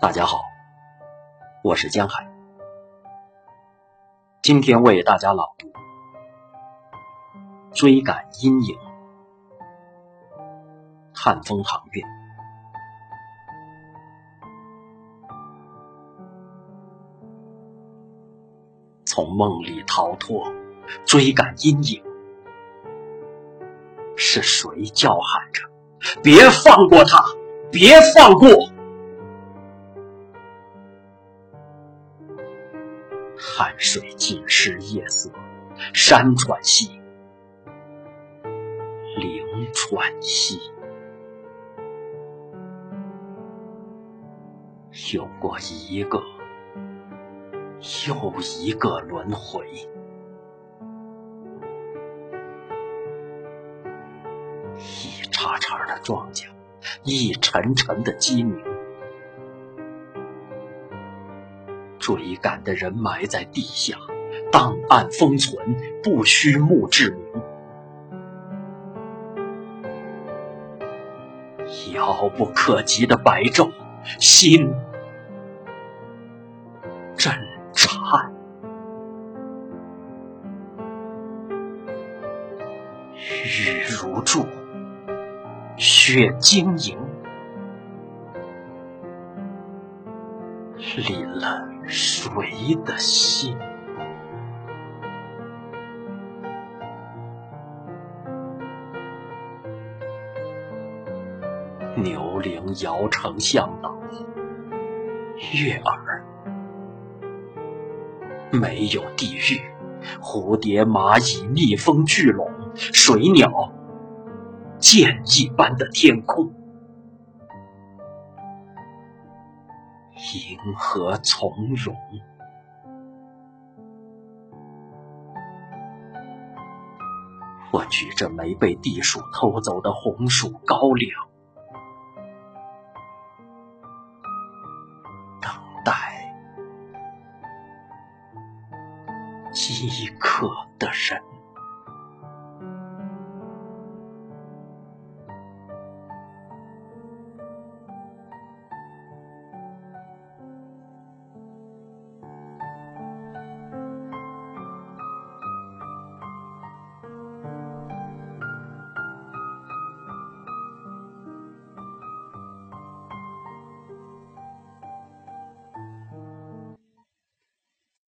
大家好，我是江海，今天为大家朗读《追赶阴影》，汉风航运。从梦里逃脱，追赶阴影，是谁叫喊着？别放过他，别放过！汗水浸湿夜色，山川兮，灵川兮，有过一个又一个轮回，一茬茬的庄稼，一沉沉的鸡鸣。追赶的人埋在地下，档案封存，不需墓志铭。遥不可及的白昼，心震颤。雨如注，雪晶莹，淋了。谁的心？牛铃摇成向导，悦耳。没有地狱，蝴蝶、蚂蚁、蜜蜂、巨龙、水鸟，剑一般的天空。银河从容，我举着没被地鼠偷走的红薯高粱，等待饥渴的人。